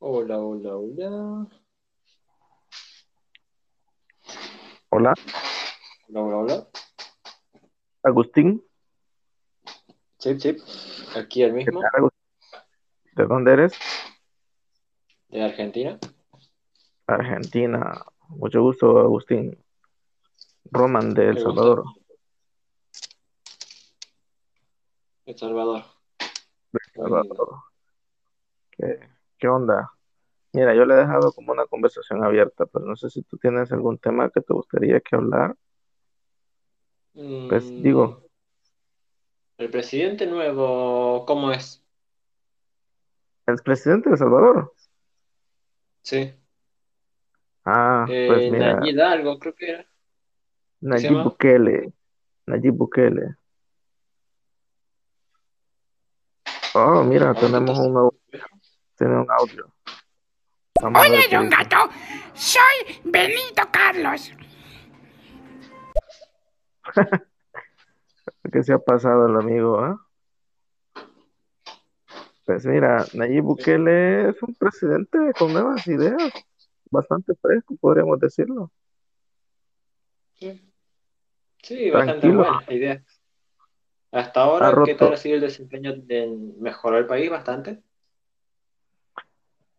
Hola, hola, hola. Hola, Hola, hola, hola. Agustín. Chip, chip. Aquí el ¿Qué mismo? ¿De dónde eres? de Argentina. Argentina. Mucho gusto, Agustín. Roman de El El Salvador. El Salvador. Lindo. Salvador. ¿Qué, qué onda? Mira, yo le he dejado como una conversación abierta, pero no sé si tú tienes algún tema que te gustaría que hablar. Pues Mm, digo, el presidente nuevo, ¿cómo es? el presidente de El Salvador. Sí. Ah, pues Eh, mira, Nayib Hidalgo, creo que era. ¿Qué se Nayib? Bukele. Nayib Bukele. Oh, mira, Ahorita tenemos un, au- tiene un audio. Vamos qué don dice. Gato. Soy Benito Carlos. ¿Qué se ha pasado el amigo, ah? Pues mira, Nayib Bukele es un presidente con nuevas ideas, bastante fresco, podríamos decirlo. Sí, Sí, bastante Tranquilo, buena la idea. Hasta ha ahora, ¿qué tal ha sido el desempeño de mejorar el país bastante?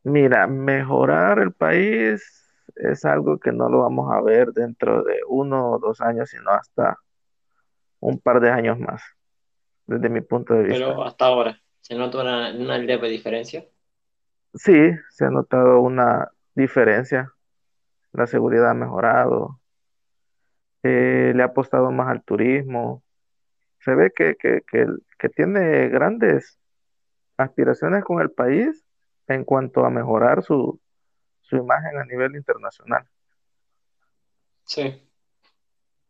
Mira, mejorar el país es algo que no lo vamos a ver dentro de uno o dos años, sino hasta un par de años más, desde mi punto de vista. Pero hasta ahora, ¿se nota una, una leve diferencia? Sí, se ha notado una diferencia. La seguridad ha mejorado, eh, le ha apostado más al turismo. Se ve que, que, que, que tiene grandes aspiraciones con el país en cuanto a mejorar su, su imagen a nivel internacional. Sí.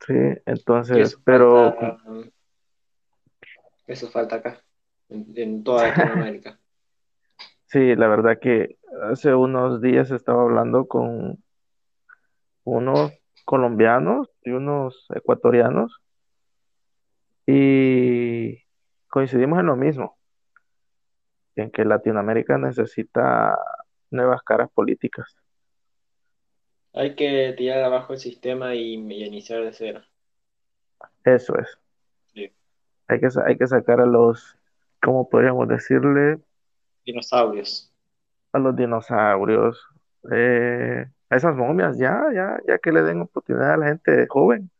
Sí, entonces, eso pero falta, eso falta acá, en, en toda Latinoamérica. sí, la verdad que hace unos días estaba hablando con unos colombianos y unos ecuatorianos y coincidimos en lo mismo, en que Latinoamérica necesita nuevas caras políticas. Hay que tirar abajo el sistema y, y iniciar de cero. Eso es. Sí. Hay que, hay que sacar a los, ¿cómo podríamos decirle? Dinosaurios. a los dinosaurios, eh, a esas momias, ya, ya, ya que le den oportunidad a la gente joven,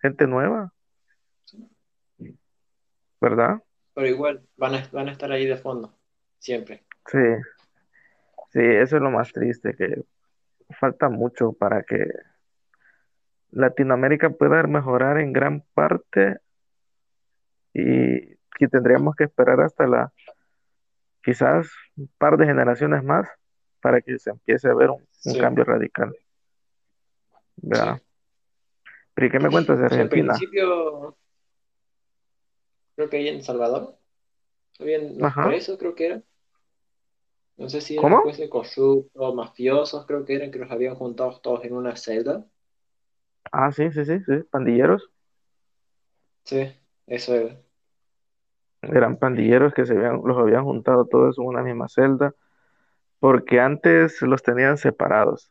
gente nueva, ¿verdad? Pero igual, van a, van a estar ahí de fondo, siempre. Sí, sí, eso es lo más triste, que falta mucho para que Latinoamérica pueda mejorar en gran parte y que tendríamos que esperar hasta la, quizás un par de generaciones más para que se empiece a ver un, un Sí, cambio radical, ¿verdad? sí. Pero ¿y qué me cuentas de Argentina? principio, creo que ahí en Salvador, los Ajá, presos, creo que eran. No sé si eran ¿cómo? jueces corruptos, mafiosos, creo que eran, que los habían juntado todos en una celda. Ah, sí, sí, sí, sí, pandilleros. Sí, eso era. Eran pandilleros que se habían, los habían juntado todos en una misma celda, porque antes los tenían separados.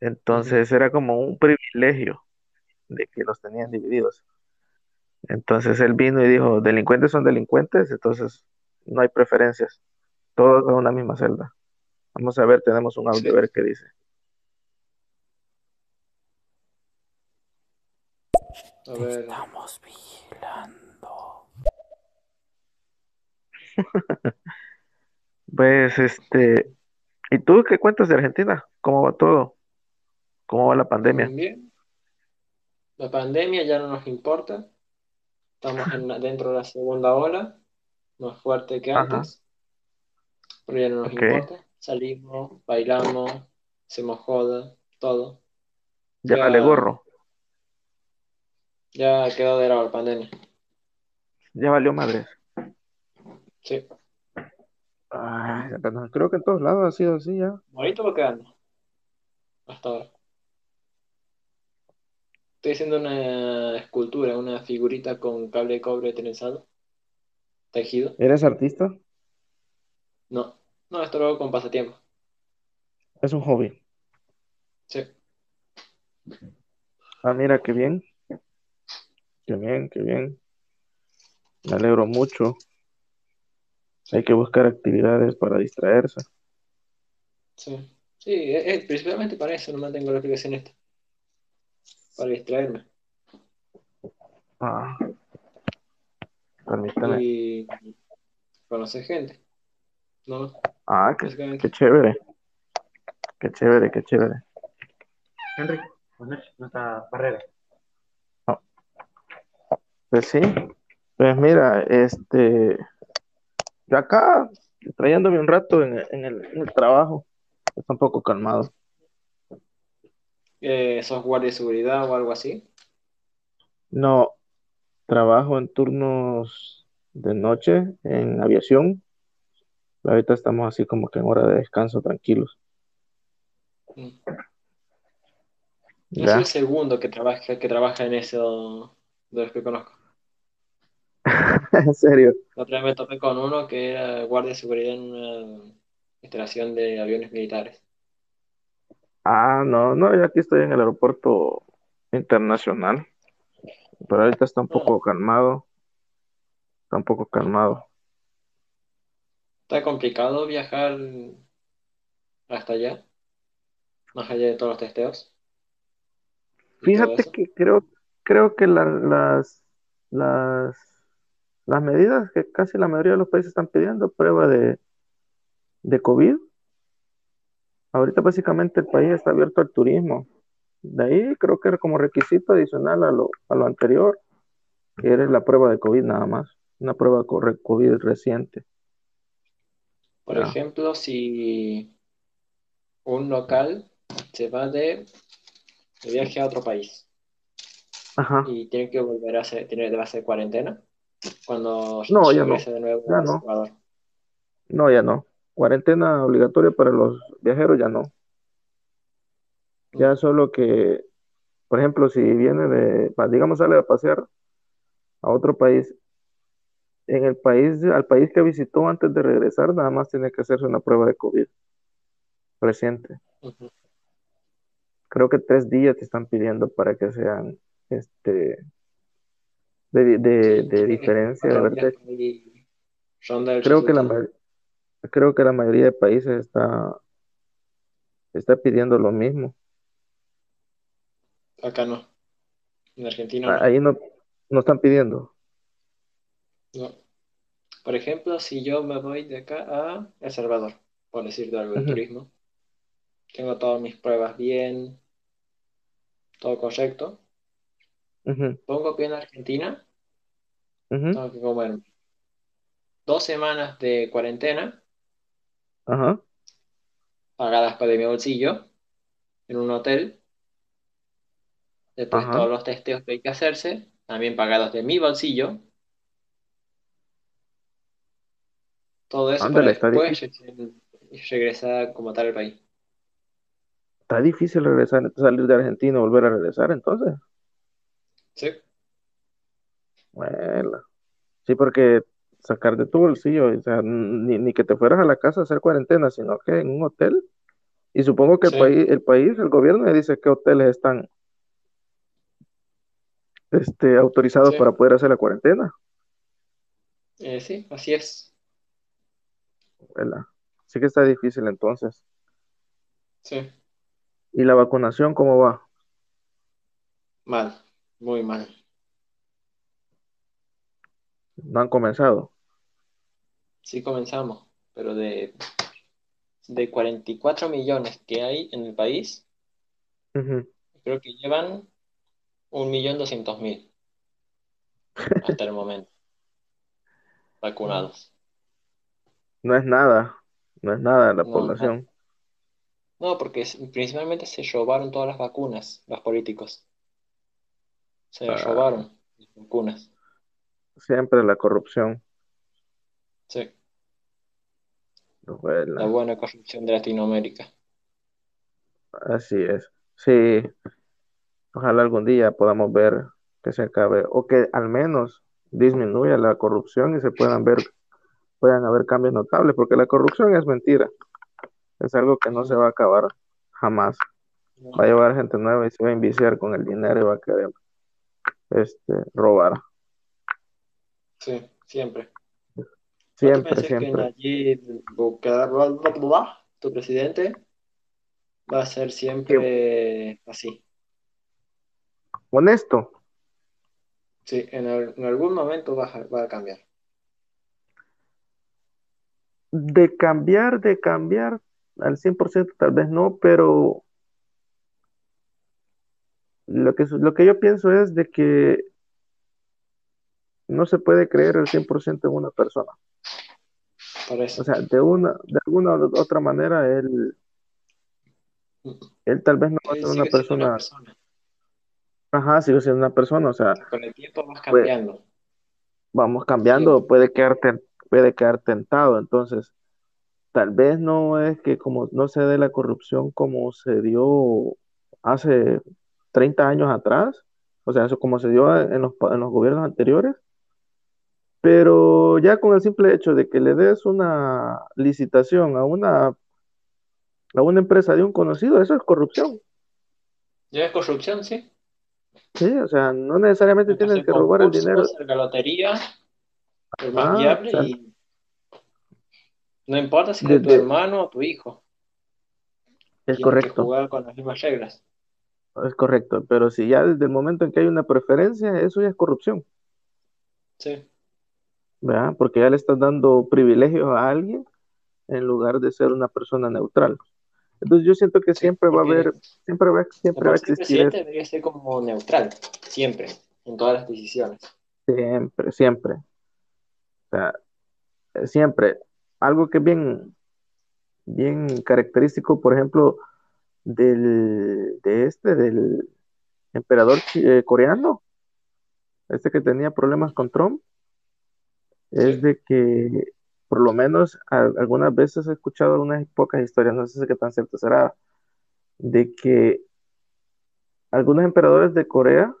Entonces era como un privilegio de que los tenían divididos. Entonces él vino y dijo, delincuentes son delincuentes, entonces no hay preferencias, todos en una misma celda. Vamos a ver, tenemos un audio, a ver qué dice. A ver, Estamos vigilando. Pues este, ¿y tú qué cuentas de Argentina? ¿Cómo va todo? ¿Cómo va la pandemia? bien. La pandemia ya no nos importa. Estamos en la- dentro de la segunda ola, más fuerte que Ajá, antes, pero ya no nos importa. Salimos, bailamos, hacemos joda, todo. Ya vale Ya, gorro, ya quedó de lado la pandemia. ya valió madres. Sí. Ay, creo que en todos lados ha sido así ya. Ahorita va quedando, hasta ahora. Estoy haciendo una escultura, una figurita con cable de cobre trenzado, tejido. ¿Eres artista? No, No, esto lo hago con pasatiempo. Es un hobby. Sí. Ah, mira, qué bien. Qué bien, qué bien. Me alegro mucho. Hay que buscar actividades para distraerse. Sí, sí, es, es principalmente para eso, no mantengo la aplicación esta. Para distraerme. Ah, permítame. Y conocer gente. No, Ah, qué, básicamente. qué chévere. Qué chévere, qué chévere. Henry, poner nuestra barrera. Pues sí. Pues mira, este, yo acá, trayéndome un rato en, en el, en el trabajo, está un poco calmado. Eh, ¿sos guardia de seguridad o algo así? No, trabajo en turnos de noche en aviación. Ahorita estamos así como que en hora de descanso, tranquilos. Mm. ¿Ya? el segundo que trabaja, que trabaja en eso de los que conozco. En serio. La otra vez me topé con uno que era guardia de seguridad en una instalación de aviones militares. Ah, no, no, yo aquí estoy en el aeropuerto internacional, pero ahorita está un poco calmado, está un poco calmado. Está complicado viajar hasta allá, más allá de todos los testeos. Fíjate que creo, creo que la- las, las, las medidas que casi la mayoría de los países están pidiendo, prueba de, de COVID. Ahorita básicamente el país está abierto al turismo. De ahí creo que era como requisito adicional a lo, a lo anterior, que era la prueba de COVID nada más, una prueba COVID reciente. Por ejemplo, si un local se va de, de viaje a otro país Ajá. y tiene que volver a hacer, tiene, debe hacer cuarentena cuando No, ya no. de nuevo Ya a no. Ecuador. No, ya no. Cuarentena obligatoria para los viajeros, ya no. Ya solo que, por ejemplo, si viene de, digamos, sale a pasear a otro país, en el país, al país que visitó antes de regresar, nada más tiene que hacerse una prueba de COVID reciente. Creo que tres días te están pidiendo para que sean, este, de, de, Sí, diferencia, de Creo que la, creo que la mayoría de países está, está pidiendo lo mismo. Acá no. En Argentina Ahí no, no están pidiendo. No. Por ejemplo, si yo me voy de acá a El Salvador, por decirte algo del Ujú. turismo, tengo todas mis pruebas bien, todo correcto. Pongo pie en Argentina, tengo que comer dos semanas de cuarentena Ajá. pagadas por de mi bolsillo en un hotel. Después Ajá. todos los testeos que hay que hacerse, también pagados de mi bolsillo. Todo eso para Ándale, está después regresar como tal al país. está difícil regresar, salir de Argentina y volver a regresar, entonces. ¿Sí? Bueno, sí, porque sacar de tu bolsillo, o sea, ni, ni que te fueras a la casa a hacer cuarentena, sino que en un hotel. Y supongo que el país, el país, el gobierno le dice qué hoteles están este, autorizados Sí. para poder hacer la cuarentena, Eh, sí, así es. ¿Verdad? Sí que está difícil entonces. Sí, ¿Y la vacunación cómo va? mal, muy mal. ¿No han comenzado? Sí comenzamos, pero de, de 44 millones que hay en el país, creo que llevan 1.200.000 hasta el momento vacunados. No es nada, no es nada la No, población. No, porque principalmente se robaron todas las vacunas, los políticos. Se Ah. robaron las vacunas. Siempre la corrupción. Sí, la buena corrupción de Latinoamérica. Así es. Sí, ojalá algún día podamos ver que se acabe o que al menos disminuya la corrupción y se puedan ver puedan haber cambios notables, porque la corrupción es mentira. Es algo que no se va a acabar jamás. Va a llevar gente nueva y se va a enviciar con el dinero y va a querer este, robar. Sí, siempre. ¿No te Siempre, siempre. Bukele, tu presidente, va a ser siempre así? Honesto, Sí, en, al- en algún momento va a, va a cambiar. De cambiar, de cambiar al 100% tal vez no, pero lo que, lo que yo pienso es de que no se puede creer el 100% en una persona. O sea, de una, de alguna u otra manera, él, él tal vez no va a ser una persona, ajá, sigue siendo una persona, o sea, Con el tiempo vas Pues, cambiando. vamos cambiando, puede quedar, ten- puede quedar tentado, entonces, tal vez no es que como no se dé la corrupción como se dio hace 30 años atrás, o sea, eso como se dio en los, en los gobiernos anteriores, pero ya con el simple hecho de que le des una licitación a una, a una empresa de un conocido, eso es corrupción. ¿Ya es corrupción, sí? Sí, o sea, no necesariamente Hay que robar el dinero. hacer la lotería, el más Ah, viable o sea, y no importa si es de tu hermano o tu hijo, es que correcto, jugar con las mismas reglas. es correcto, pero si ya desde el momento en que hay una preferencia, eso ya es corrupción, Sí, ¿verdad? Porque ya le estás dando privilegios a alguien en lugar de ser una persona neutral. Entonces yo siento que sí, siempre va a haber, siempre va, siempre va a sí el existir presidente debería ser como neutral, siempre, en todas las decisiones. Siempre, siempre. Sea, siempre. Algo que es bien, bien característico, por ejemplo, del, de este, del emperador eh, coreano, este que tenía problemas con Trump, es Sí, de que, por lo menos, a- algunas veces he escuchado unas pocas historias, no sé si qué tan cierto será, de que algunos emperadores de Corea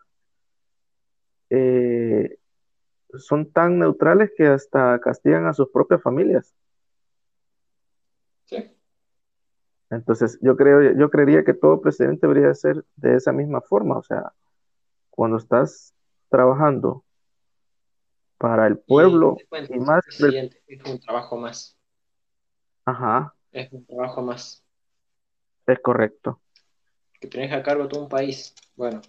eh, son tan neutrales que hasta castigan a sus propias familias. sí, Entonces, yo creo, yo creería que todo presidente debería ser de esa misma forma. O sea, cuando estás trabajando para el pueblo cuento, y más del, es un trabajo más, ajá, es un trabajo más, es correcto. que tenés a cargo todo un país, bueno,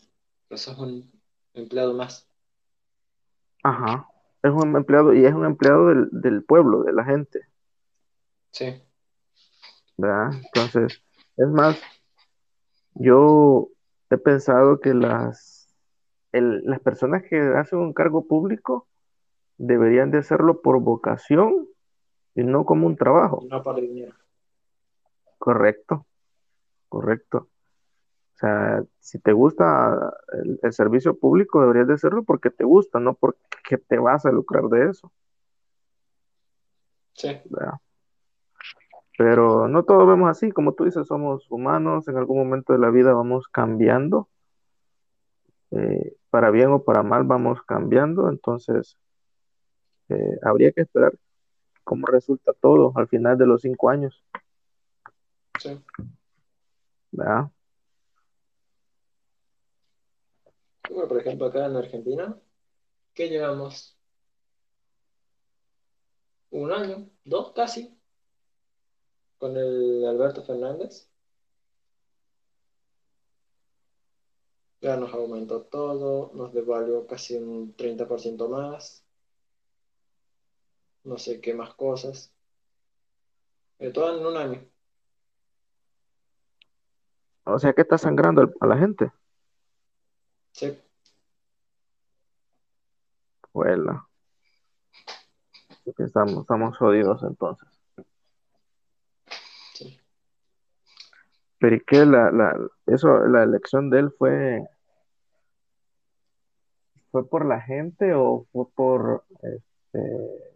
pero sos un empleado más, Ajá. Es un empleado y es un empleado del, del pueblo, de la gente, sí, ¿verdad? Entonces, es más, yo he pensado que las, el- las personas que hacen un cargo público deberían de hacerlo por vocación y no como un trabajo. no por dinero. Correcto, correcto. Sea, si te gusta el, el servicio público, deberías de hacerlo porque te gusta, no porque te vas a lucrar de eso, Sí, ¿verdad? Pero no todos vemos así, como tú dices, somos humanos, en algún momento de la vida vamos cambiando, eh, para bien o para mal vamos cambiando, entonces eh, habría que esperar cómo resulta todo al final de los cinco años, sí. ¿verdad? Bueno, por ejemplo, acá en Argentina, ¿qué llevamos? ¿Un año? ¿Dos casi? Con el Alberto Fernández. Ya nos aumentó todo, nos devaluó casi un 30% más, no sé qué más cosas. De todo en un año. O sea que está sangrando a la gente. Sí, Bueno, estamos, estamos jodidos entonces. sí. Pero ¿y qué? La, la, eso, la elección de él fue, fue por la gente o fue por este,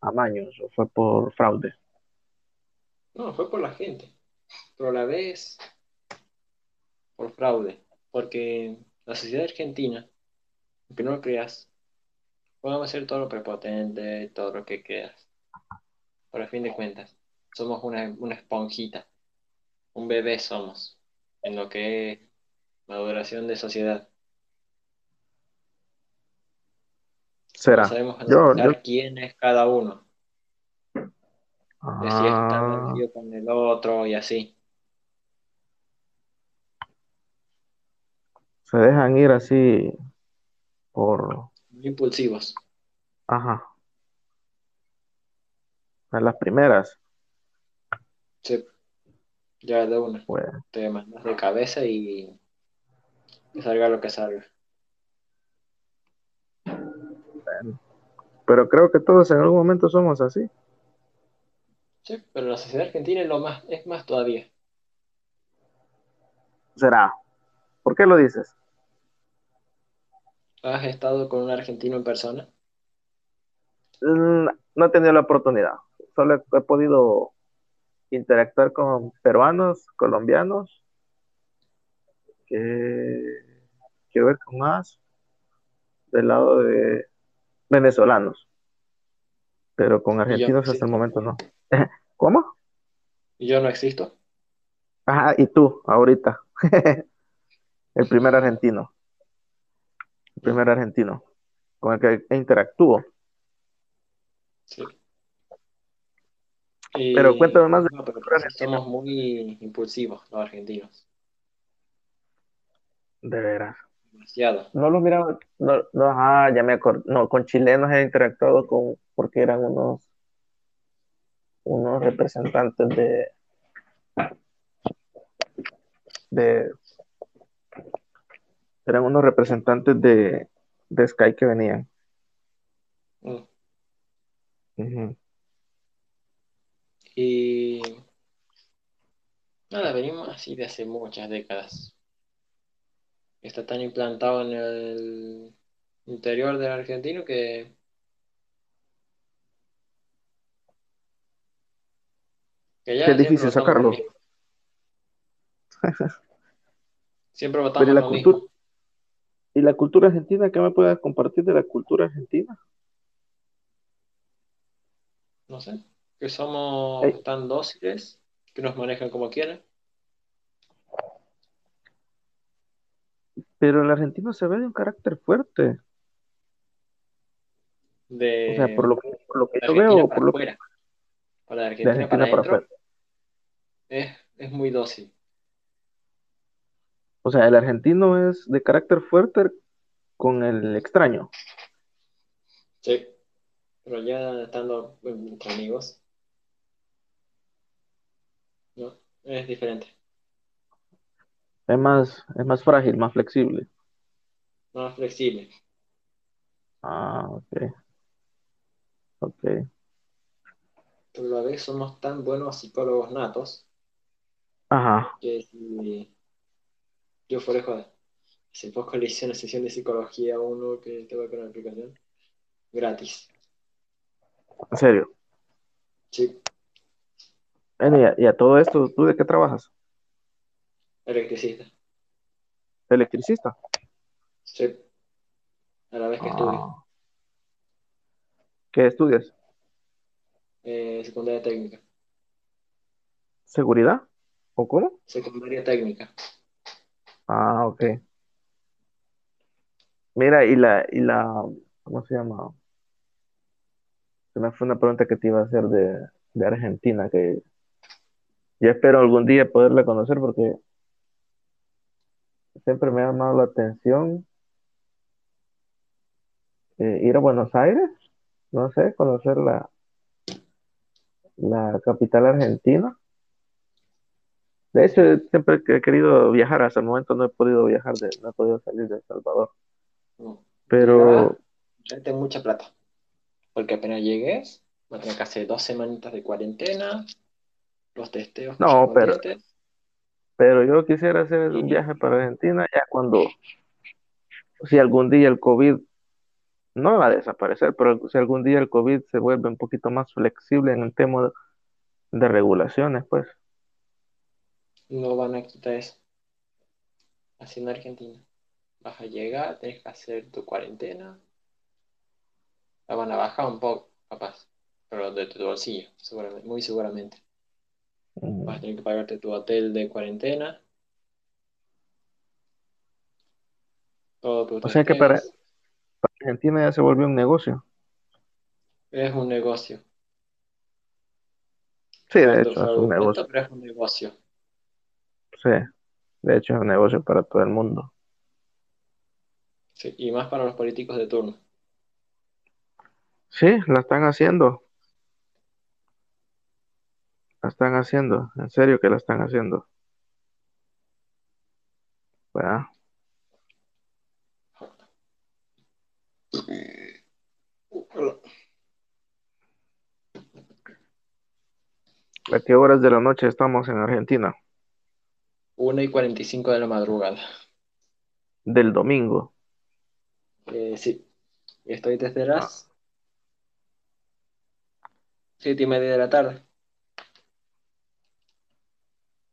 amaños o fue por fraude? No, fue por la gente, pero a la vez por fraude, porque la sociedad argentina, aunque no lo creas, podemos hacer todo lo prepotente, todo lo que quieras. por el fin de cuentas. Somos una, una esponjita. Un bebé somos. En lo que es maduración de sociedad. Será. No sabemos Yo, quién es cada uno. De si está Ah, metido con el otro y así. Se dejan ir así por, impulsivos. ajá, a las primeras, Sí. Ya de una. pues, Te mandas de cabeza y que salga lo que salga. pero creo que todos en algún momento somos así. Sí, pero la sociedad argentina es lo más, es más todavía. Será. ¿Por qué lo dices? ¿Has estado con un argentino en persona? Mm, No he tenido la oportunidad. Solo he, he podido interactuar con peruanos, colombianos, que quiero ver con más del lado de venezolanos, pero con no argentinos hasta el momento no. ¿Cómo? Y yo no existo. Ajá, y tú, ahorita. El primer argentino. El primer argentino con el que interactúo. Sí. Pero cuéntame más de No, pero somos muy impulsivos los argentinos. De veras. Demasiado. No los miraba, no, no, ah, ya me acordé, no, con chilenos he interactuado con, porque eran unos, unos representantes de, de, eran unos representantes de, de Sky que venían. Mm. Y nada, venimos así de hace muchas décadas. Está tan implantado en el interior del argentino que que ya Que es difícil sacarlo. Siempre Pero votamos ¿y la lo cultura? mismo. ¿Y la cultura argentina? ¿Qué me puedes compartir de la cultura argentina? No sé, que somos Ey. tan dóciles, que nos manejan como quieren. Pero el argentino se ve de un carácter fuerte. De O sea, por lo que, por lo que yo veo, para por lo que. Para de Argentina, Argentina para para adentro es, es muy dócil. O sea, el argentino es de carácter fuerte con el extraño. Sí, pero ya estando entre amigos, ¿no? Es diferente. Es más, es más frágil, más flexible. Más flexible. Ah, ok. Ok. Pero a la vez somos tan buenos psicólogos natos Ajá. que si yo fuera de joder, hace poco le hice una sesión de psicología a uno que te va con la aplicación gratis. En serio. Sí, Bueno, y a, y a todo esto, ¿tú de qué trabajas? electricista. ¿Electricista? Sí, a la vez que estudio. Ah. ¿Qué estudias? Eh, secundaria técnica. ¿Seguridad? ¿O cómo? Secundaria técnica. Ah, ok. Mira, y la, y la, ¿cómo se llama? Se me fue una pregunta que te iba a hacer de, de Argentina, que yo espero algún día poderla conocer porque siempre me ha llamado la atención eh, ir a Buenos Aires, no sé, conocer la, la capital argentina. De hecho, siempre que he querido viajar, hasta el momento no he podido viajar, de, no he podido salir de El Salvador. No. Pero, tengo mucha plata. Porque apenas llegues, a tener que hacer dos semanitas de cuarentena, los testeos No, pero- pero yo quisiera hacer un viaje para Argentina ya cuando, si algún día el COVID no va a desaparecer, pero si algún día el COVID se vuelve un poquito más flexible en el tema de, de regulaciones, pues. No van a quitar eso. Así en Argentina. Vas a llegar, tenés que hacer tu cuarentena. La van a bajar un poco, capaz. pero de tu bolsillo, seguramente, muy seguramente. Vas a tener que pagarte tu hotel de cuarentena. Todo tu O sea que para, para Argentina ya se volvió un negocio. Es un negocio. Sí, de Cuánto hecho, es un negocio. pero es un negocio. Sí, de hecho, es un negocio para todo el mundo. Sí, y más para los políticos de turno. Sí, la están haciendo. La están haciendo. En serio que la están haciendo. ¿Verdad? ¿A qué horas de la noche estamos en Argentina? 1 y 45 de la madrugada. Del domingo. Eh, sí. Estoy desde las 7 y media de la tarde.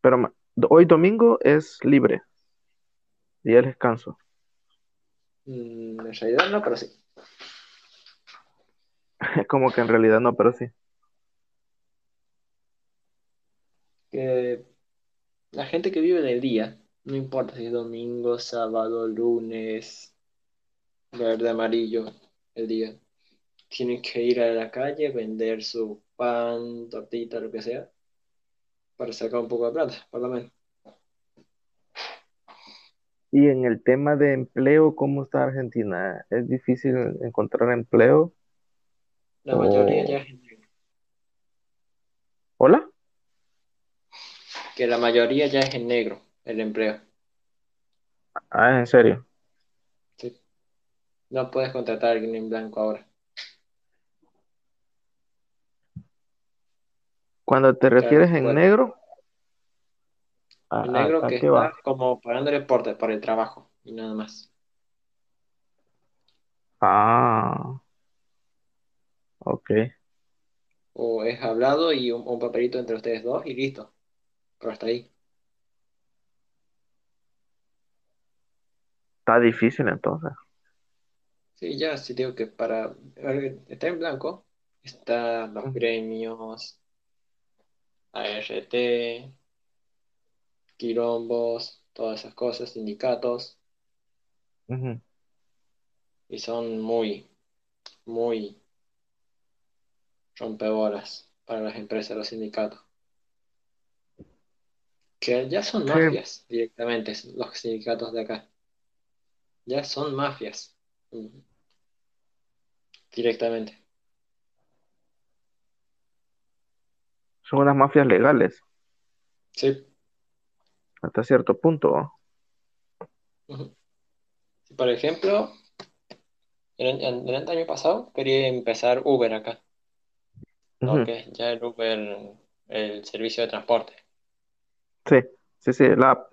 Pero hoy domingo es libre. Día de descanso. Mm, en realidad no, pero sí. Como que en realidad no, pero sí. Que la gente que vive del día, no importa si es domingo, sábado, lunes, verde, amarillo, el día, tienen que ir a la calle, vender su pan, tortita, lo que sea, para sacar un poco de plata, por lo menos. Y en el tema de empleo, ¿cómo está Argentina? ¿Es difícil encontrar empleo? La mayoría Oh. ya es en. ¿Hola? Que la mayoría ya es en negro, el empleo. Ah, en serio. Sí. No puedes contratar a alguien en blanco ahora. Cuando te refieres en bueno. negro, ¿a, El negro a que está va? como pagándole por, por el trabajo y nada más. Ah, ok. O es hablado y un, un papelito entre ustedes dos y listo. Pero hasta ahí. Está difícil entonces. Sí, ya, sí digo que para... Está en blanco. Están los gremios, ART, quilombos, todas esas cosas, sindicatos. Y son muy, muy rompebolas para las empresas, los sindicatos. Que ya son Sí. mafias directamente, los sindicatos de acá. Ya son mafias. mm, Directamente. Son unas mafias legales Sí. hasta cierto punto. Si, por ejemplo, el, el- el año pasado quería empezar Uber acá, ¿no? Ujú. Que es ya el Uber, el servicio de transporte. Sí, sí, sí, la app.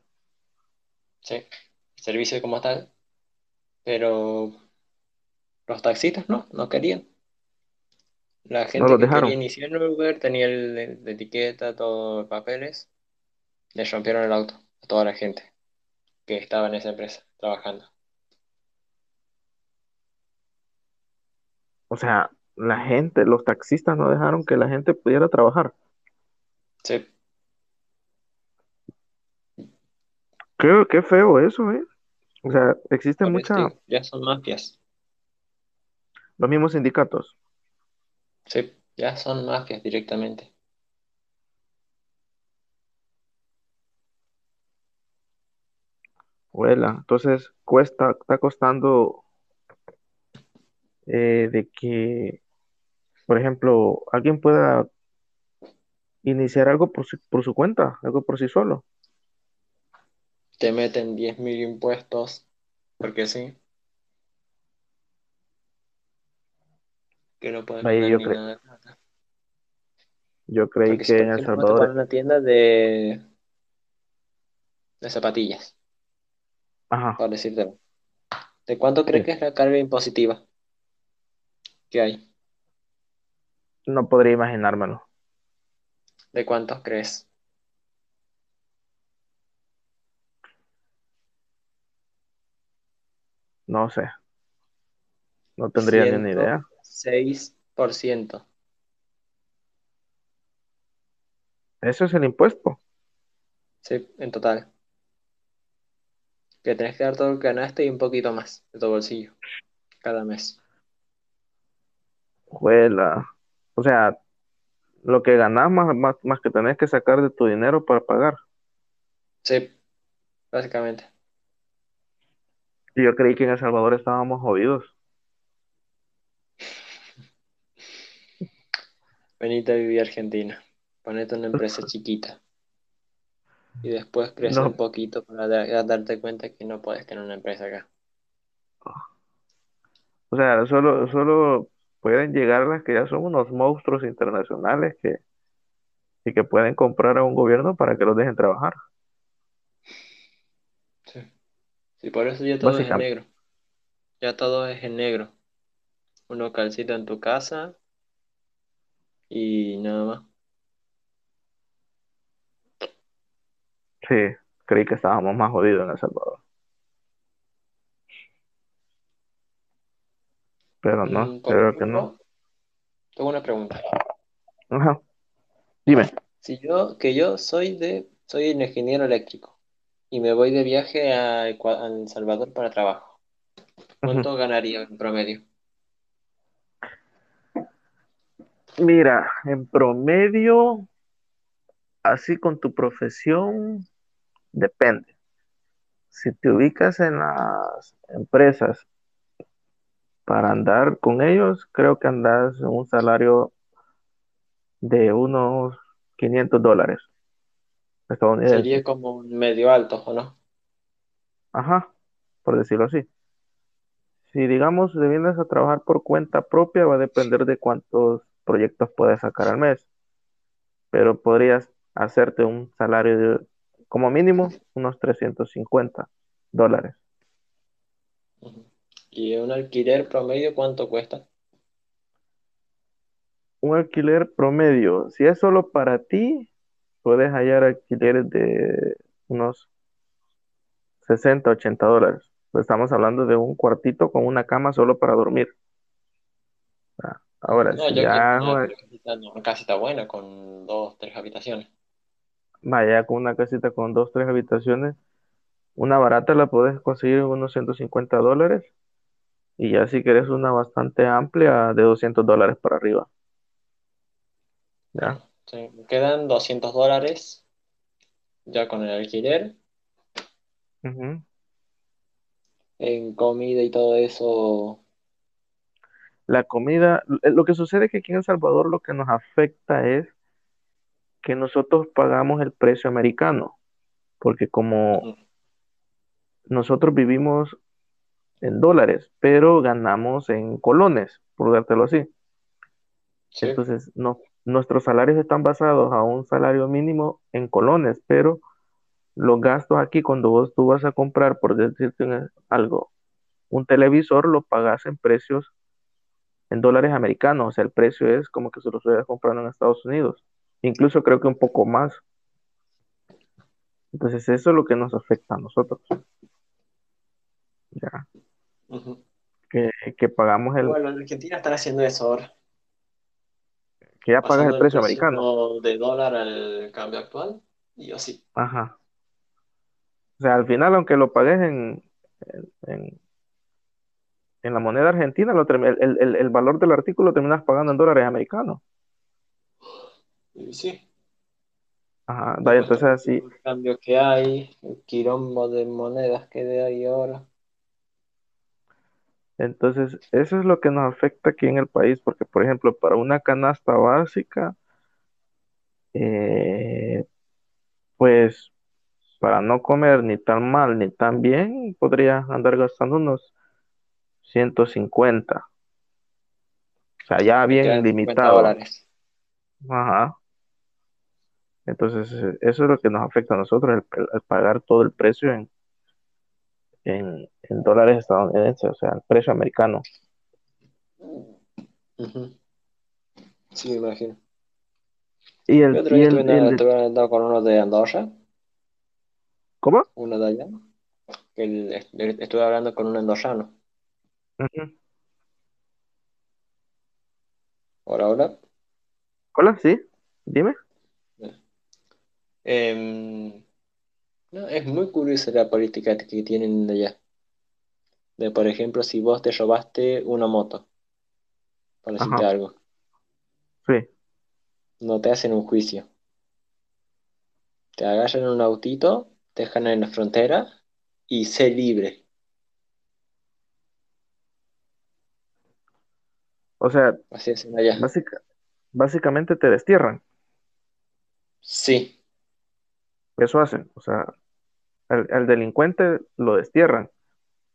Sí. El servicio como tal. Pero los taxistas no, no querían. La No gente los que dejaron. quería iniciar en Uber tenía el, el- la etiqueta, todos los papeles. Le rompieron el auto a toda la gente que estaba en esa empresa trabajando. O sea, la gente, los taxistas no dejaron que la gente pudiera trabajar. Sí. Qué, qué feo eso, ¿eh? O sea, existen Por eso muchas, digo, ya son mafias. los mismos sindicatos. Sí, ya son mafias directamente. Vuela. Entonces, cuesta, está costando eh, de que, por ejemplo, alguien pueda iniciar algo por su, por su cuenta, algo por sí solo. Te meten 10.000 impuestos, porque sí. Que no puedes Ahí yo cre- nada de plata. Yo creí Porque que en El Salvador, una tienda de, de zapatillas, ajá, por decírtelo. ¿De cuánto crees sí, que es la carga impositiva que hay? no podría imaginármelo. ¿De cuántos crees? No sé, no tendría ni una idea. 106%. Eso es el impuesto. Sí, en total. Que tenés que dar todo lo que ganaste y un poquito más de tu bolsillo cada mes. Juela. O sea, lo que ganás más, más, más que tenés que sacar de tu dinero para pagar. Sí, básicamente. Y yo creí que en El Salvador estábamos jodidos. Venite a vivir a Argentina. Ponete una empresa chiquita. Y después crece No. un poquito para da- darte cuenta que no puedes tener una empresa acá. O sea, solo, solo pueden llegar las que ya son unos monstruos internacionales que, y que pueden comprar a un gobierno para que los dejen trabajar. Sí. Sí, por eso ya todo es en negro. Ya todo es en negro. Un localcito en tu casa y nada más. Sí, creí que estábamos más jodidos en El Salvador. Pero no, Mm, creo que no. tengo una pregunta. Ajá. Dime. Si yo, que yo soy de, soy un ingeniero eléctrico y me voy de viaje a, El Salvador para trabajo, ¿cuánto ganaría en promedio? Mira, en promedio, así con tu profesión, depende. Si te ubicas en las empresas para andar con ellos, creo que andas en un salario de unos 500 dólares estadounidenses. Sería como un medio alto, ¿o no? Ajá, por decirlo así. Si digamos te vienes a trabajar por cuenta propia, va a depender de cuántos proyectos puedes sacar al mes. Pero podrías hacerte un salario de, como mínimo, unos 350 dólares. ¿Y un alquiler promedio cuánto cuesta? Un alquiler promedio, si es solo para ti, puedes hallar alquileres de unos 60, 80 dólares. Estamos hablando de un cuartito con una cama solo para dormir. Ah, Ahora, No, si yo ya quiero una joder, casita, no, una casita buena con dos, tres habitaciones. vaya con una casita con dos, tres habitaciones, una barata la puedes conseguir en unos 150 dólares. Y ya si quieres una bastante amplia, de 200 dólares para arriba. ¿Ya? Sí, quedan 200 dólares ya con el alquiler, en comida y todo eso. La comida, eh, lo que sucede es que aquí en El Salvador lo que nos afecta es que nosotros pagamos el precio americano, porque como nosotros vivimos en dólares, pero ganamos en colones, por dártelo así. Sí, Entonces, no, nuestros salarios están basados a un salario mínimo en colones, pero los gastos aquí, cuando vos tú vas a comprar, por decirte algo, un televisor, lo pagas en precios en dólares americanos, o sea, el precio es como que se lo estuvieras comprando en Estados Unidos, incluso creo que un poco más. Entonces, eso es lo que nos afecta a nosotros, ya, que, que pagamos el, Bueno, en Argentina están haciendo eso ahora, que ya pagas el el precio precio americano. de dólar al cambio actual y así. Ajá. O sea, al final, aunque lo pagues en, en, en- la moneda argentina, lo el, el- el valor del artículo lo terminas pagando en dólares americanos. Y sí, Ajá, cuesta entonces así, el cambio que hay, el quilombo de monedas que hay ahora. Entonces eso es lo que nos afecta aquí en el país, porque por ejemplo, para una canasta básica, eh, pues para no comer ni tan mal ni tan bien, podrías andar gastando unos 150. O sea, ya Me bien quedan 50 limitado. Ajá. Entonces, eso es lo que nos afecta a nosotros, el pagar todo el precio en, en, en dólares estadounidenses, o sea, el precio americano. Sí, me imagino. Y El otro y día el, con uno de Andorra, ¿cómo? uno de allá, estuve hablando con un andorrano. Ujú. Ahora, ahora, Hola, sí, dime. Em, no, es muy curiosa la política que tienen allá. De, por ejemplo, si vos te robaste una moto, por decirte Ajá. algo, Sí. no te hacen un juicio. Te agarran en un autito, te dejan en la frontera y sé libre. O sea, Así hacen allá. básica- básicamente te destierran. Sí, Eso hacen. O sea, al, al delincuente lo destierran.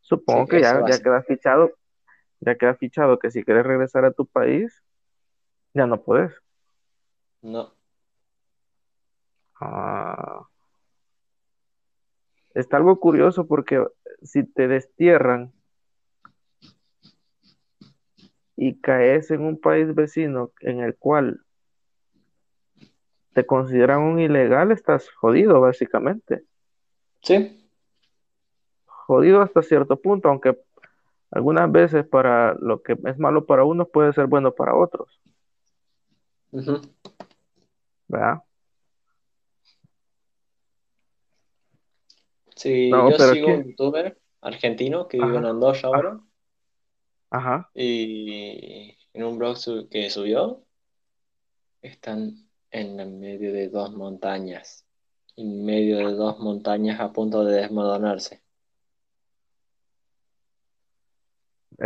Supongo Sí, que ya, ya queda fichado, ya queda fichado que si quieres regresar a tu país, ya no puedes. no. Ah. Está algo curioso porque si te destierran y caes en un país vecino en el cual te consideran un ilegal, estás jodido, básicamente. Sí, Jodido hasta cierto punto, aunque algunas veces para lo que es malo para unos puede ser bueno para otros, ujú. ¿verdad? Sí, No, yo sigo un youtuber argentino que vive en ajá, Andorra ah, ahora ajá, y en un blog su- que subió están en medio de dos montañas, en medio de dos montañas a punto de desmoronarse.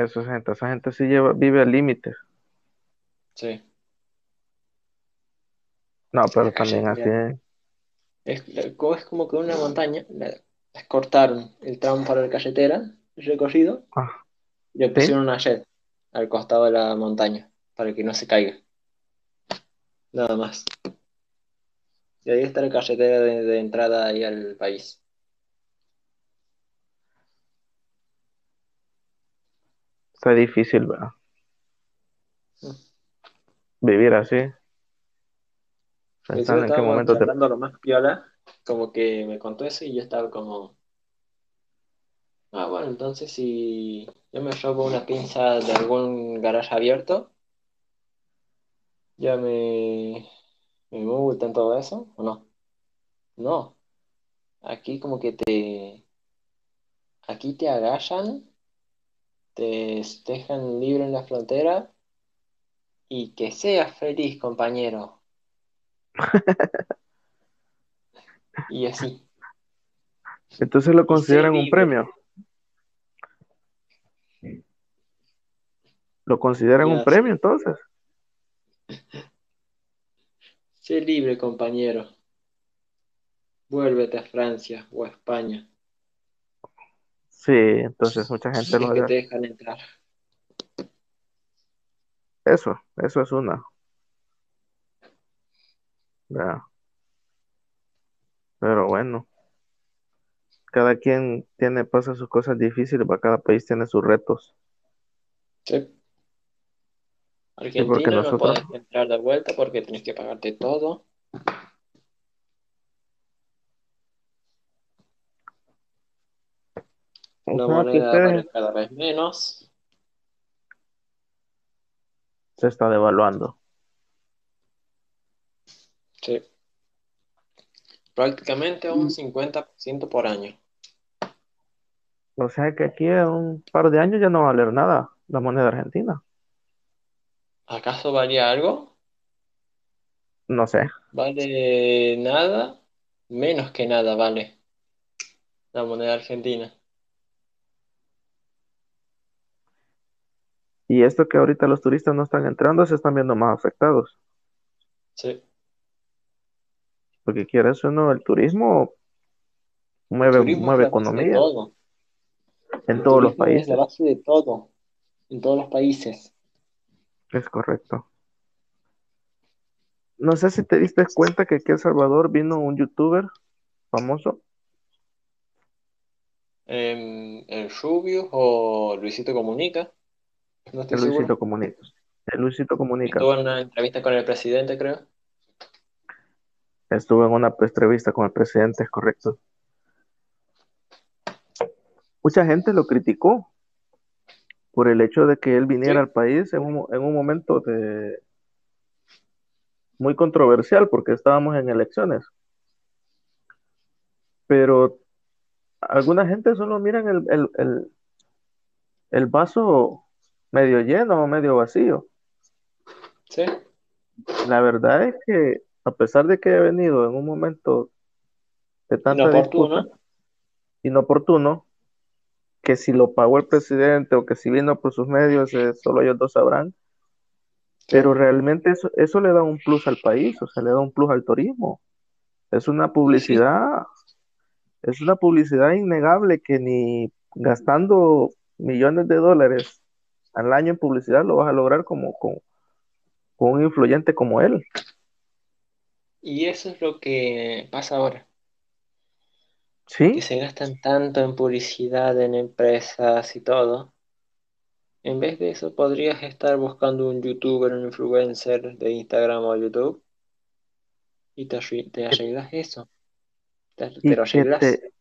Esa gente, esa gente sí lleva, vive al límite. Sí, No, pero también así, es, es, es como que una montaña, les cortaron el tramo para la carretera, recorrido, ah, y le sí, pusieron una shed al costado de la montaña para que no se caiga, nada más. Y ahí está la carretera de, de entrada ahí al país. Está difícil, ¿verdad? Vivir así, pensando en qué momento te... lo más piola, como que me contó eso y yo estaba como, ah, bueno, entonces si yo me robo una pinza de algún garaje abierto, ya me, me multan todo eso, ¿o no? No, aquí como que te, aquí te agallan, te dejan libre en la frontera y que seas feliz, compañero. Y así, Entonces lo consideran un premio, lo consideran un premio entonces. sé libre, compañero. Vuélvete a Francia o a España, Sí, entonces mucha gente es que te dejan entrar. Eso, eso es una, ¿verdad? Pero bueno, cada quien tiene, pasa sus cosas difíciles, ¿va? Cada país tiene sus retos. Sí. Sí, porque Argentina no nosotros, puedes entrar de vuelta porque tenés que pagarte todo. La que moneda vale cada vez menos. se está devaluando. Sí. Prácticamente un 50% por año. O sea que aquí en un par de años ya no va a valer nada la moneda argentina. ¿Acaso valía algo? No sé. ¿Vale nada? Menos que nada vale la moneda argentina. Y esto que ahorita los turistas no están entrando, se están viendo más afectados. Sí. Porque quieres o no, el turismo El mueve, turismo es mueve economía todo. en El todos los turismo es la países. base de todo. En todos los países. Es correcto. No sé si te diste cuenta que aquí en El Salvador vino un youtuber famoso, Em, el Rubius o Luisito Comunica. No estoy Luisito seguro. Comunica. El Luisito Comunica. Estuvo en una entrevista con el presidente, creo. Estuvo en una entrevista con el presidente, es correcto. Mucha gente lo criticó por el hecho de que él viniera Sí. al país en un, en un momento de muy controversial porque estábamos en elecciones. pero alguna gente solo miran el, el, el, el vaso medio lleno o medio vacío. ¿Sí? La verdad es que a pesar de que haya venido en un momento de tanta Inoportuno. disputa inoportuno, que si lo pagó el presidente o que si vino por sus medios, eh, solo ellos dos sabrán, pero realmente eso, eso le da un plus al país, o sea, le da un plus al turismo. Es una publicidad, es una publicidad innegable que ni gastando millones de dólares al año en publicidad lo vas a lograr como con, con un influyente como él. Y eso es lo que pasa ahora, Sí, que se gastan tanto en publicidad, en empresas y todo. En vez de eso, podrías estar buscando un youtuber, un influencer de Instagram o YouTube y te, arreglas eso. Te, y te lo arreglas. te,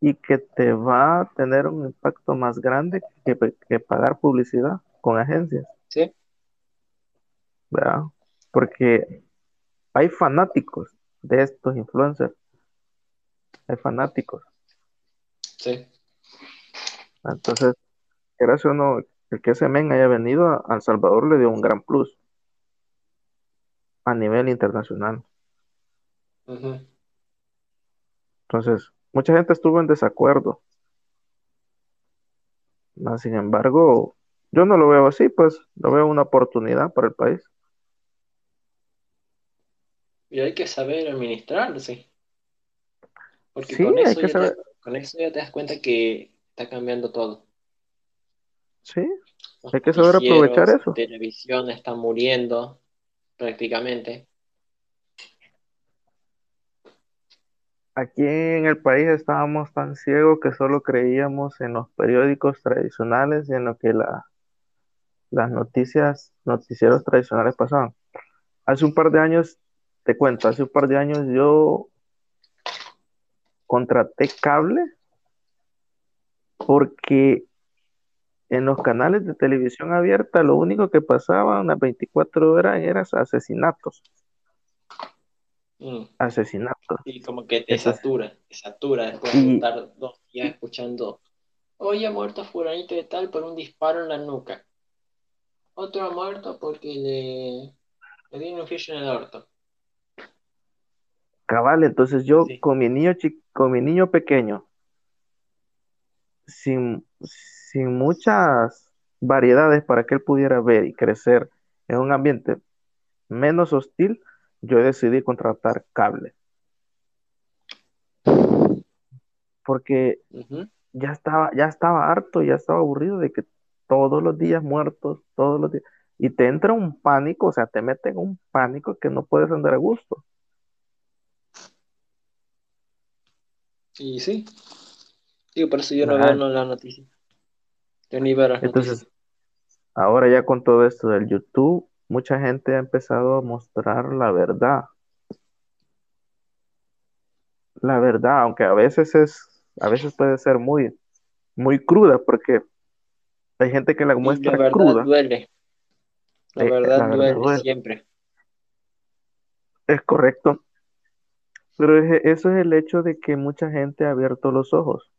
y que te va a tener un impacto más grande que, que pagar publicidad con agencias, ¿Sí? ¿verdad? Porque hay fanáticos de estos influencers, hay fanáticos. Sí. Entonces, gracias o no, el que ese men haya venido a, a El Salvador le dio un gran plus a nivel internacional. Entonces, mucha gente estuvo en desacuerdo. Sin embargo, yo no lo veo así, pues lo veo una oportunidad para el país. Y hay que saber administrarse. Porque Sí, con hay eso que ya saber, te, con eso ya te das cuenta que está cambiando todo. sí, Los hay que saber aprovechar eso. televisión está muriendo prácticamente. Aquí en el país estábamos tan ciegos que solo creíamos en los periódicos tradicionales y en lo que la- las noticias, noticieros tradicionales pasaban. Hace un par de años, te cuento, hace un par de años yo contraté cable porque en los canales de televisión abierta lo único que pasaban las 24 horas eran asesinatos, Mm. asesinatos. Y como que te Entonces, satura, te satura después de estar dos días escuchando, hoy ha muerto fulanito de tal por un disparo en la nuca. Otro ha muerto porque le, le dieron un fish en el orto. cabal, entonces yo Sí. con mi niño chi- con mi niño pequeño, sin, sin muchas variedades para que él pudiera ver y crecer en un ambiente menos hostil, yo decidí contratar cable, porque ya estaba, ya estaba harto, ya estaba aburrido de que todos los días muertos, todos los días, y te entra un pánico, o sea, te mete en un pánico que no puedes andar a gusto. Y sí, digo, por eso yo no veo la noticia. Yo ni veo las noticias. Entonces, ahora ya con todo esto del YouTube, mucha gente ha empezado a mostrar la verdad. La verdad, aunque a veces es, a veces puede ser muy, muy cruda, porque hay gente que la Y la muestra verdad cruda. duele, la Eh, verdad la verdad duele duele. siempre. Es correcto. Pero es- eso es el hecho de que mucha gente ha abierto los ojos.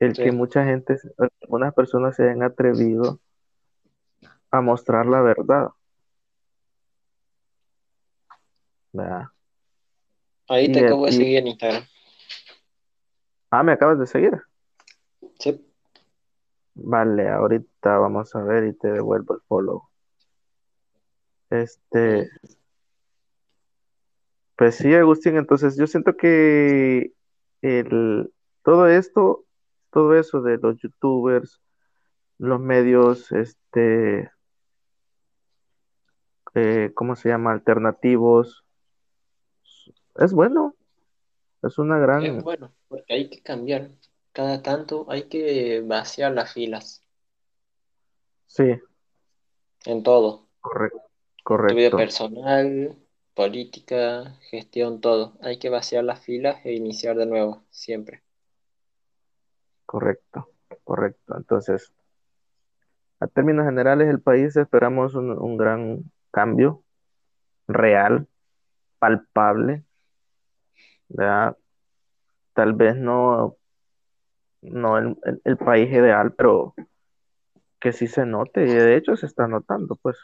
El que mucha gente, algunas personas se hayan atrevido a mostrar la verdad. ¿verdad? Ahí Y, te acabo de y- seguir en Instagram. ah, me acabas de seguir. Sí. Vale, ahorita vamos a ver y te devuelvo el follow. Este, pues sí, Agustín, entonces yo siento que el, todo esto, todo eso de los youtubers, los medios, este, eh, ¿cómo se llama? Alternativos, es bueno, es una Es gran, bueno, porque hay que cambiar. Cada tanto hay que vaciar las filas sí, en todo. correcto, Tu vida correcto, personal, política, gestión, todo. Hay que vaciar las filas e iniciar de nuevo, siempre. correcto, correcto. Entonces, a términos generales, el país esperamos un, un gran cambio real, palpable, ¿verdad? tal vez no, no el, el- el país ideal, pero que sí se note, y de hecho se está notando, pues,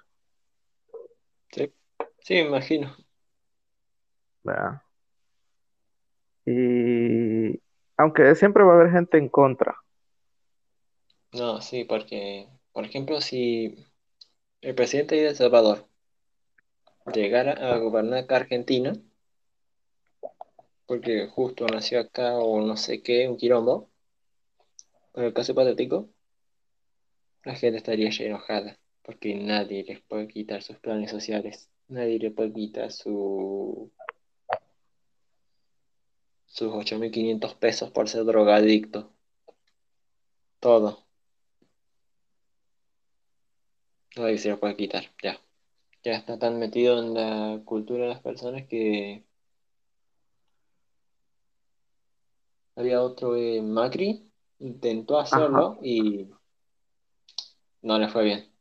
Sí, sí, me imagino. ¿verdad? Y aunque siempre va a haber gente en contra, No, sí, porque, por ejemplo, si el presidente de El Salvador llegara a gobernar acá Argentina, porque justo nació acá o no sé qué, un quilombo, en el caso hipotético, la gente estaría ya enojada, porque nadie les puede quitar sus planes sociales, nadie le puede quitar su, sus 8.500 pesos por ser drogadicto, todo, nadie se lo puede quitar, ya. Ya está tan metido en la cultura de las personas que había otro eh, Macri, intentó hacerlo y no le fue bien.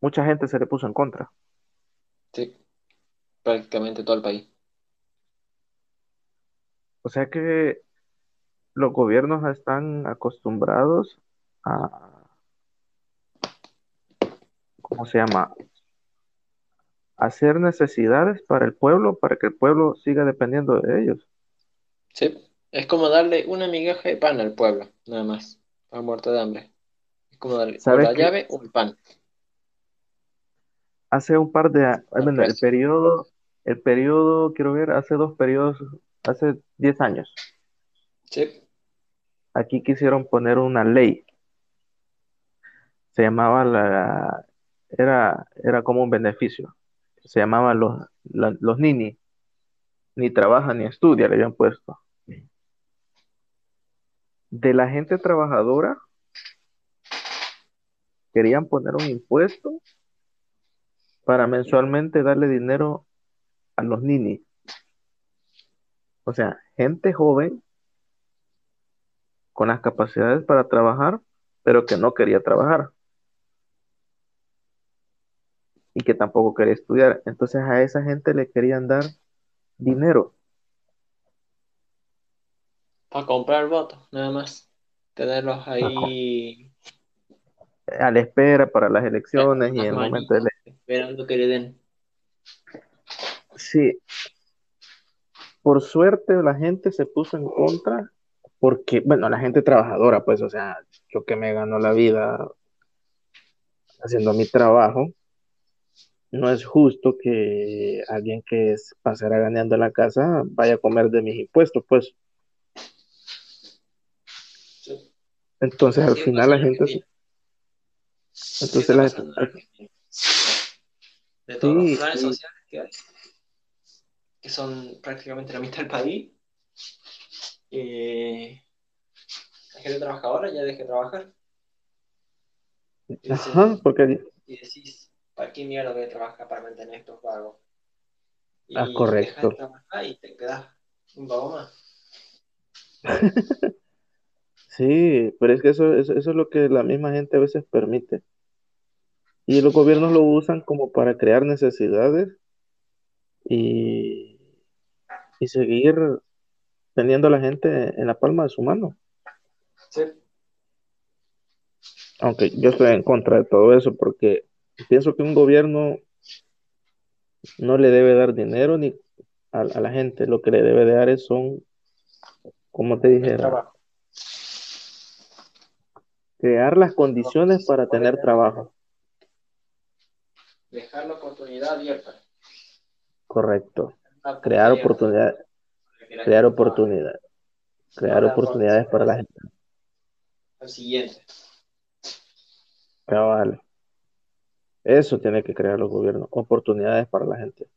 mucha gente se le puso en contra. Sí, prácticamente todo el país. O sea que los gobiernos están acostumbrados a, ¿cómo se llama? Hacer necesidades para el pueblo, para que el pueblo siga dependiendo de ellos. Sí, es como darle una migaja de pan al pueblo, nada más, a muerto de hambre. Es como darle o ¿Sabes la llave el pan. Hace un par de años, Al bueno, el periodo, el periodo, quiero ver, hace dos periodos, hace 10 años, Sí, aquí quisieron poner una ley. Se llamaba la, era, era como un beneficio. Se llamaba los, los nini. Ni trabaja ni estudia, le habían puesto. De la gente trabajadora, querían poner un impuesto para mensualmente darle dinero a los nini. O sea, gente joven con las capacidades para trabajar, pero que no quería trabajar y que tampoco quería estudiar. Entonces a esa gente le querían dar dinero. para comprar votos, nada más. Tenerlos ahí a la espera para las elecciones y en el momento de manitos, esperando que le den. Sí, por suerte la gente se puso en contra porque, bueno, la gente trabajadora, pues, o sea, yo que me gano la vida haciendo mi trabajo, no es justo que alguien que es- pasará ganando la casa vaya a comer de mis impuestos, pues. Sí. Entonces al final la en gente. Así entonces la gente. De todos los planes sociales que hay, que son prácticamente la mitad del país, eh, la gente trabajadora ya deja de trabajar. Ajá, porque, y decís, ¿para qué mierda voy a trabajar para mantener estos vagos? Y ah, dejas de correcto, trabajar y te quedas un vago más. sí, pero es que eso, eso, eso es lo que la misma gente a veces permite. Y los gobiernos lo usan como para crear necesidades y, y seguir teniendo a la gente en la palma de su mano. Sí. Aunque yo estoy en contra de todo eso porque pienso que un gobierno no le debe dar dinero ni a, a la gente, lo que le debe dar es son, como te El dijera, trabajo. crear las condiciones para tener trabajo. Dejar la oportunidad abierta. Correcto. Crear la crear oportunidades, crear oportunidades para la gente. Al siguiente. Cabal. Eso tiene que crear los gobiernos, oportunidades para la gente.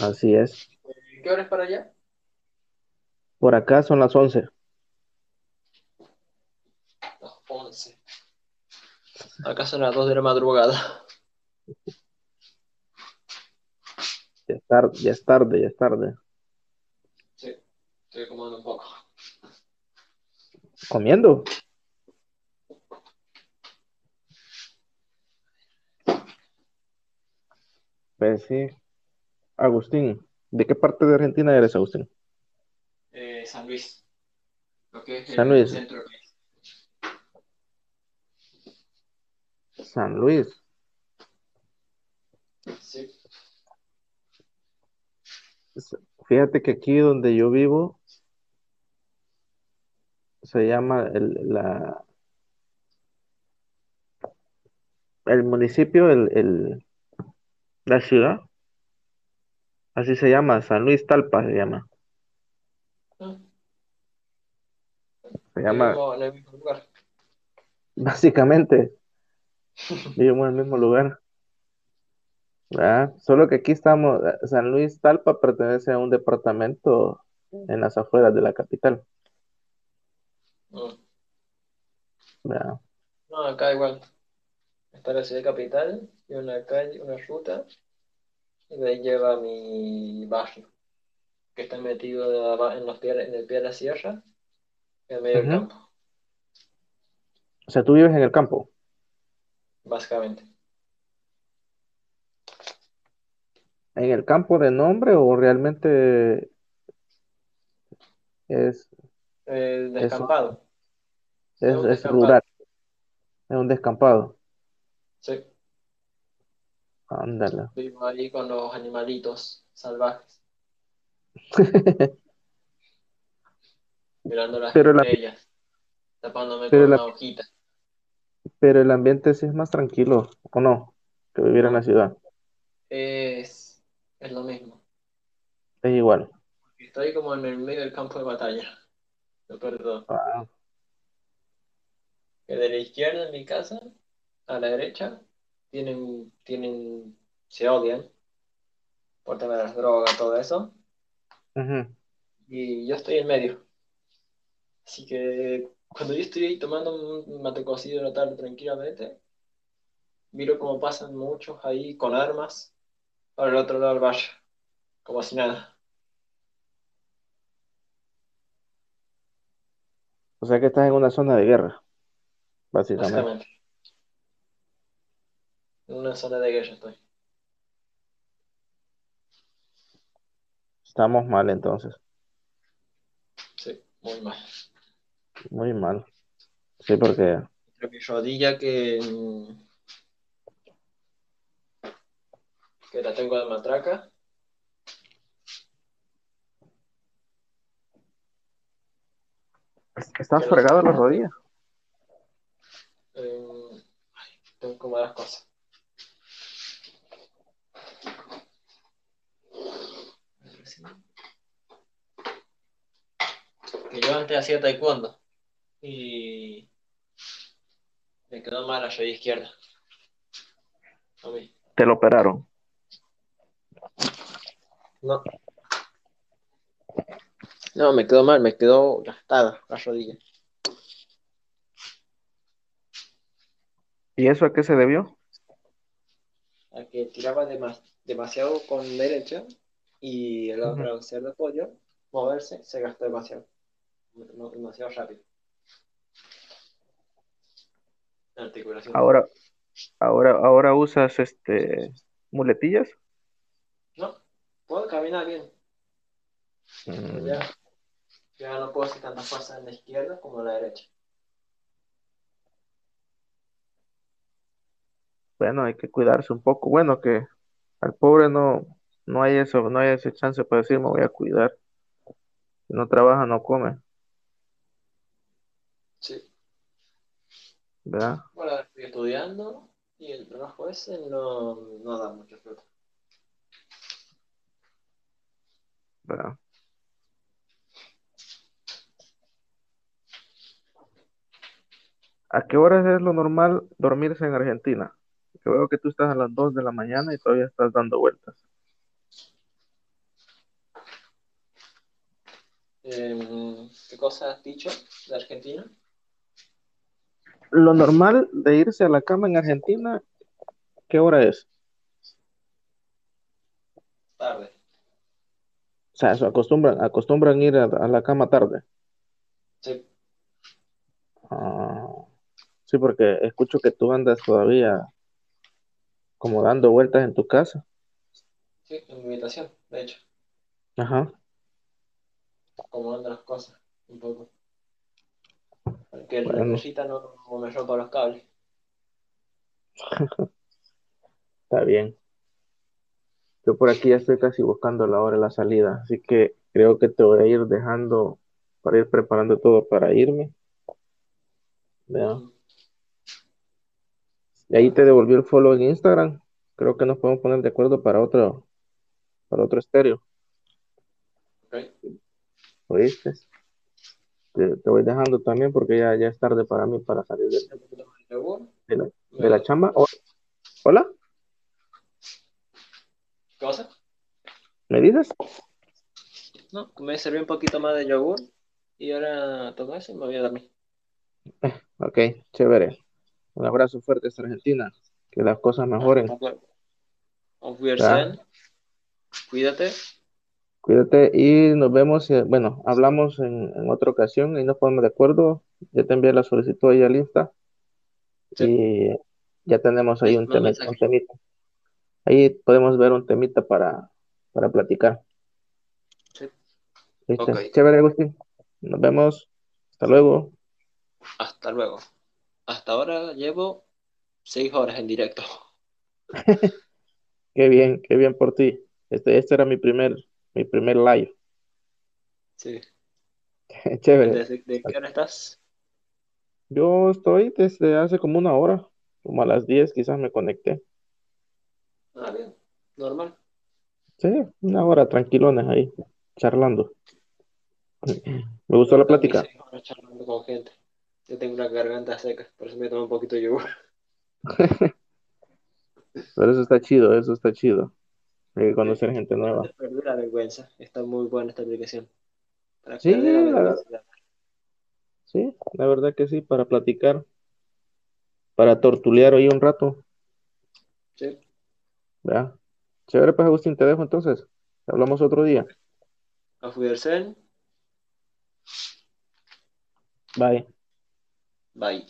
Así es. ¿Qué hora es para allá? Por acá son las 11. Las 11. Acá son las 2 de la madrugada. Ya es tarde, ya es tarde, ya es tarde. Estoy comiendo un poco. ¿Comiendo? Pues sí. Agustín, ¿de qué parte de Argentina eres, Agustín? Eh, San Luis. Lo San el Luis. Centro. San Luis. Sí. Fíjate que aquí donde yo vivo, se llama el, la, el municipio, el, el- la ciudad, así se llama, San Luis Talpa se llama. Ah, Se llama, Vivimos en el mismo lugar. básicamente, vivimos en el mismo lugar. ¿verdad? Solo que aquí estamos, eh, San Luis Talpa pertenece a un departamento en las afueras de la capital. Mm. No, acá igual. Está la ciudad capital y una calle, una ruta, y de ahí lleva mi barrio, que está metido en los pies, en el pie de la sierra, en medio del campo, O sea, tú vives en el campo. básicamente. ¿En el campo de nombre o realmente es, Eh, es, descampado, es es, es rural, es un descampado? sí. Ándale. Vivo ahí con los animalitos salvajes, mirando las Pero, la, estrellas, tapándome pero, con la, una hojita. pero el ambiente sí es más tranquilo, ¿o no? Que vivir en la ciudad. es, es lo mismo. Es igual. Estoy como en el medio del campo de batalla, lo todo. Ah, Que de la izquierda en mi casa a la derecha tienen, tienen, se odian por tema de las drogas, todo eso, y yo estoy en medio. Así que cuando yo estoy ahí tomando un mate cocido en la tarde tranquilamente, miro cómo pasan muchos ahí con armas para el otro lado del valle, como si nada, O sea que estás en una zona de guerra, básicamente. básicamente. En una zona de guerra estoy. Estamos mal entonces, Sí, muy mal. muy mal. Sí, porque Entre mi rodilla que, que la tengo de matraca, es- estás que fregado cómo las rodillas. Eh, tengo como las cosas. Que yo antes hacía taekwondo y me quedó mal la rodilla izquierda. A mí. Te lo operaron. No. No, me quedó mal, me quedó gastada la rodilla. ¿Y eso a qué se debió? A que tiraba demas- demasiado con derecha y el Ujú. al hacer de apoyo, moverse, se gastó demasiado. Demasiado rápido. La articulación. Ahora, ahora, ahora usas este muletillas. No, puedo caminar bien, Mm, ya, ya no puedo hacer tanta fuerza en la izquierda como en la derecha. Bueno, hay que cuidarse un poco. Bueno, que al pobre no, no hay eso, no hay ese chance para decir me voy a cuidar. Si no trabaja, no come, Sí. ¿verdad? Bueno, estoy estudiando y el trabajo ese no, no da mucho fruto. ¿verdad? ¿A qué horas es lo normal dormirse en Argentina? Que veo que tú estás a las 2 de la mañana y todavía estás dando vueltas. Em, ¿qué cosa has dicho de Argentina? Lo normal de irse a la cama en Argentina, ¿qué hora es? Tarde. O sea, eso acostumbran, acostumbran ir a, a la cama tarde. Sí. Ah, sí, porque escucho que tú andas todavía como dando vueltas en tu casa. Sí, en mi habitación, de hecho, Ajá. como andan las cosas, un poco. Porque el Bueno. recosita no, no me rompa los cables. Está bien. Yo por aquí ya estoy casi buscando la hora de la salida, así que creo que te voy a ir dejando para ir preparando todo para irme. ¿ya? Y ahí te devolví el follow en Instagram. Creo que nos podemos poner de acuerdo para otro, para otro estéreo. Ok. ¿Oíste? Te, te voy dejando también porque ya, ya es tarde para mí para salir de, de la, de la chamba. Oh, Hola, ¿Qué cosa? ¿me dices? No, me serví un poquito más de yogur y ahora toco eso y me voy a dormir. Ok, chévere. Un abrazo fuerte hasta Argentina. Que las cosas mejoren. Cuídate. Cuídate y nos vemos. eh, Bueno, hablamos en, en otra ocasión y nos ponemos de acuerdo. Ya te envié la solicitud ahí al Insta Sí. y ya tenemos ahí un, un temita. Ahí podemos ver un temita para, para platicar. Sí. Chévere, Agustín. Nos vemos. Hasta luego. Hasta luego. Hasta ahora llevo seis horas en directo. Qué bien, qué bien por ti. Este, este era mi primer, mi primer live. Sí. Chévere. ¿Desde de qué hora estás? Yo estoy desde hace como una hora, como a las 10 quizás me conecté. Ah, bien. Normal. Sí, una hora tranquilones ahí, charlando. Me gustó la Yo plática. charlando con gente. Yo tengo una garganta seca, por eso me tomo un poquito de yogur. Pero eso está chido, eso está chido. Hay que conocer gente nueva. Perder la vergüenza. Está muy buena esta aplicación. Para Sí, la la-. Sí, la verdad que sí, para platicar, para tortulear hoy un rato, Sí. ¿verdad? Chévere, pues Agustín, te dejo entonces. Hablamos otro día. Auf Wiedersehen. Bye. Bye.